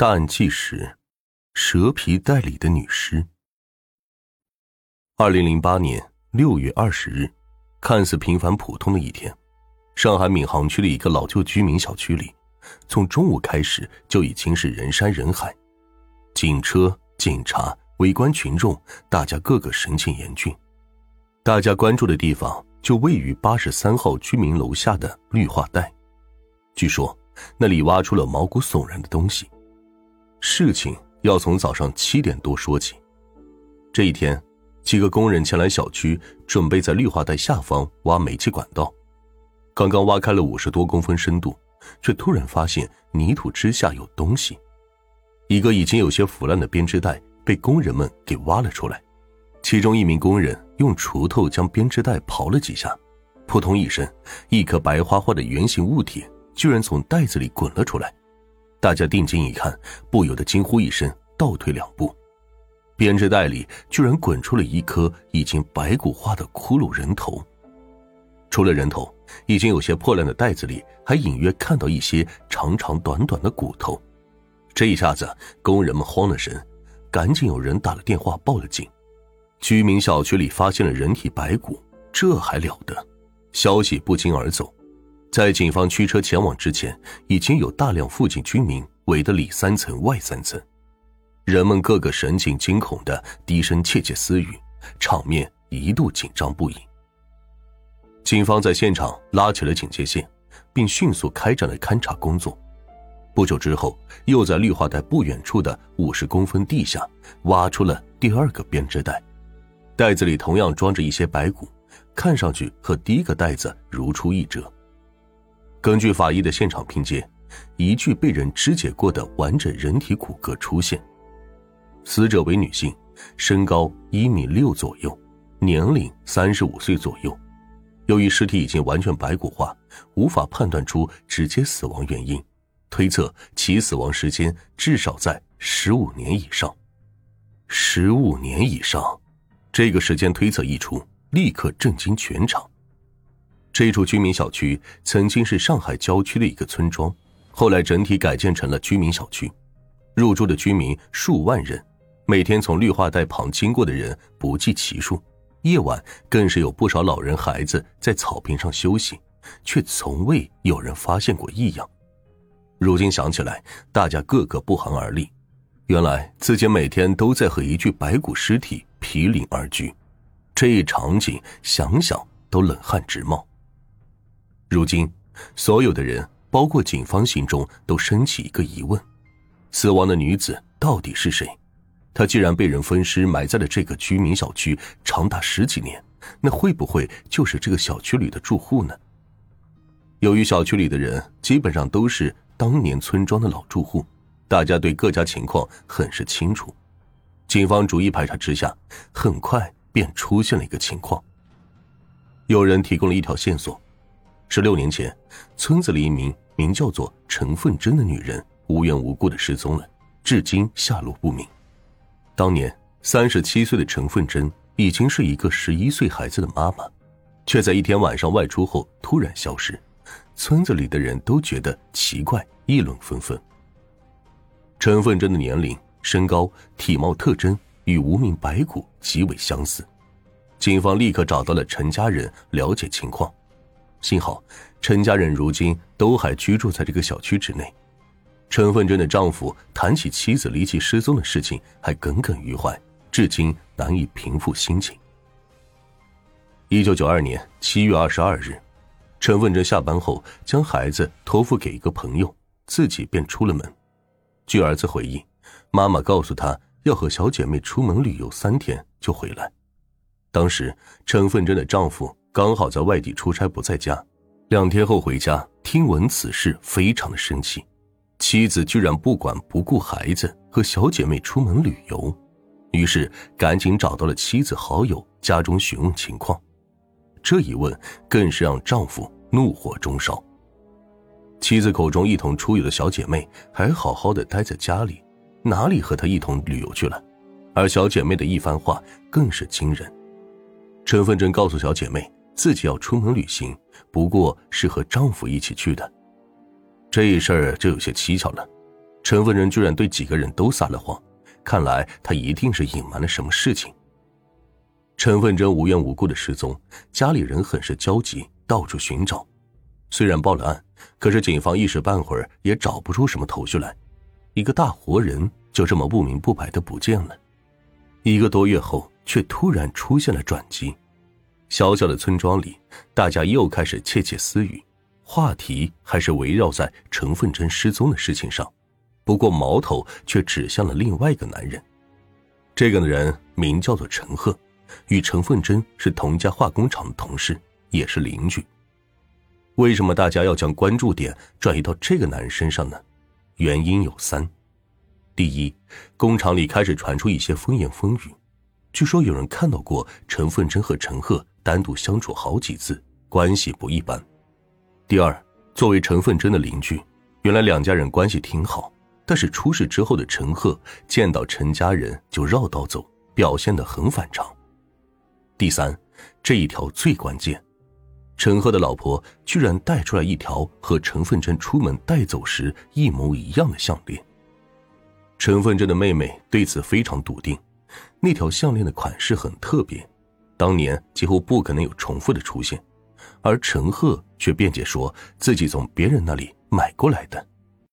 大案纪实：蛇皮袋里的女尸。二零零八年六月二十日，看似平凡普通的一天，上海闵行区的一个老旧居民小区里，从中午开始就已经是人山人海，警车、警察、围观群众，大家个个神情严峻。大家关注的地方就位于八十三号居民楼下的绿化带，据说那里挖出了毛骨悚然的东西。事情要从早上七点多说起。这一天，几个工人前来小区，准备在绿化带下方挖煤气管道。刚刚挖开了五十多公分深度，却突然发现泥土之下有东西。一个已经有些腐烂的编织袋被工人们给挖了出来。其中一名工人用锄头将编织袋刨了几下，扑通一声，一颗白花花的圆形物体居然从袋子里滚了出来。大家定睛一看，不由得惊呼一声，倒退两步。编织袋里居然滚出了一颗已经白骨化的骷髅人头。除了人头，已经有些破烂的袋子里还隐约看到一些长长短短的骨头。这一下子，工人们慌了神，赶紧有人打了电话报了警。居民小区里发现了人体白骨，这还了得？消息不胫而走。在警方驱车前往之前，已经有大量附近居民围得里三层外三层，人们个个神情惊恐的低声窃窃私语，场面一度紧张不已。警方在现场拉起了警戒线，并迅速开展了勘查工作。不久之后，又在绿化带不远处的五十公分地下挖出了第二个编织袋，袋子里同样装着一些白骨，看上去和第一个袋子如出一辙。根据法医的现场拼接，一具被人肢解过的完整人体骨骼出现。死者为女性，身高一米六左右，年龄三十五岁左右。由于尸体已经完全白骨化，无法判断出直接死亡原因，推测其死亡时间至少在十五年以上。十五年以上，这个时间推测一出，立刻震惊全场。这处居民小区曾经是上海郊区的一个村庄，后来整体改建成了居民小区，入住的居民数万人，每天从绿化带旁经过的人不计其数，夜晚更是有不少老人孩子在草坪上休息，却从未有人发现过异样。如今想起来，大家个个不寒而栗，原来自己每天都在和一具白骨尸体毗邻而居，这一场景想想都冷汗直冒。如今，所有的人，包括警方，心中都升起一个疑问：死亡的女子到底是谁？她既然被人分尸埋在了这个居民小区长达十几年，那会不会就是这个小区里的住户呢？由于小区里的人基本上都是当年村庄的老住户，大家对各家情况很是清楚。警方逐一排查之下，很快便出现了一个情况：有人提供了一条线索。十六年前，村子里一名名叫做陈凤珍的女人无缘无故的失踪了，至今下落不明。当年三十七岁的陈凤珍已经是一个十一岁孩子的妈妈，却在一天晚上外出后突然消失，村子里的人都觉得奇怪，议论纷纷。陈凤珍的年龄、身高、体貌特征与无名白骨极为相似，警方立刻找到了陈家人了解情况。幸好，陈家人如今都还居住在这个小区之内。陈凤珍的丈夫谈起妻子离奇失踪的事情，还耿耿于怀，至今难以平复心情。一九九二年七月二十二日，陈凤珍下班后将孩子托付给一个朋友，自己便出了门。据儿子回忆，妈妈告诉他要和小姐妹出门旅游三天就回来。当时，陈凤珍的丈夫。刚好在外地出差不在家，两天后回家，听闻此事，非常的生气。妻子居然不管不顾孩子和小姐妹出门旅游，于是赶紧找到了妻子好友家中询问情况。这一问更是让丈夫怒火中烧。妻子口中一同出游的小姐妹还好好的待在家里，哪里和她一同旅游去了？而小姐妹的一番话更是惊人。陈凤珍告诉小姐妹。自己要出门旅行，不过是和丈夫一起去的。这事儿就有些蹊跷了。陈凤珍居然对几个人都撒了谎，看来他一定是隐瞒了什么事情。陈凤珍无缘无故的失踪，家里人很是焦急，到处寻找。虽然报了案，可是警方一时半会儿也找不出什么头绪来。一个大活人就这么不明不白的不见了。一个多月后，却突然出现了转机。小小的村庄里，大家又开始窃窃私语，话题还是围绕在陈凤珍失踪的事情上。不过矛头却指向了另外一个男人。这个人名叫做陈赫，与陈凤珍是同家化工厂的同事，也是邻居。为什么大家要将关注点转移到这个男人身上呢？原因有三：第一，工厂里开始传出一些风言风语，据说有人看到过陈凤珍和陈赫单独相处好几次，关系不一般；第二，作为陈凤珍的邻居，原来两家人关系挺好，但是出事之后的陈赫见到陈家人就绕道走，表现得很反常；第三，这一条最关键。陈赫的老婆居然带出来一条和陈凤珍出门带走时一模一样的项链。陈凤珍的妹妹对此非常笃定，那条项链的款式很特别，当年几乎不可能有重复的出现，而陈赫却辩解说自己从别人那里买过来的。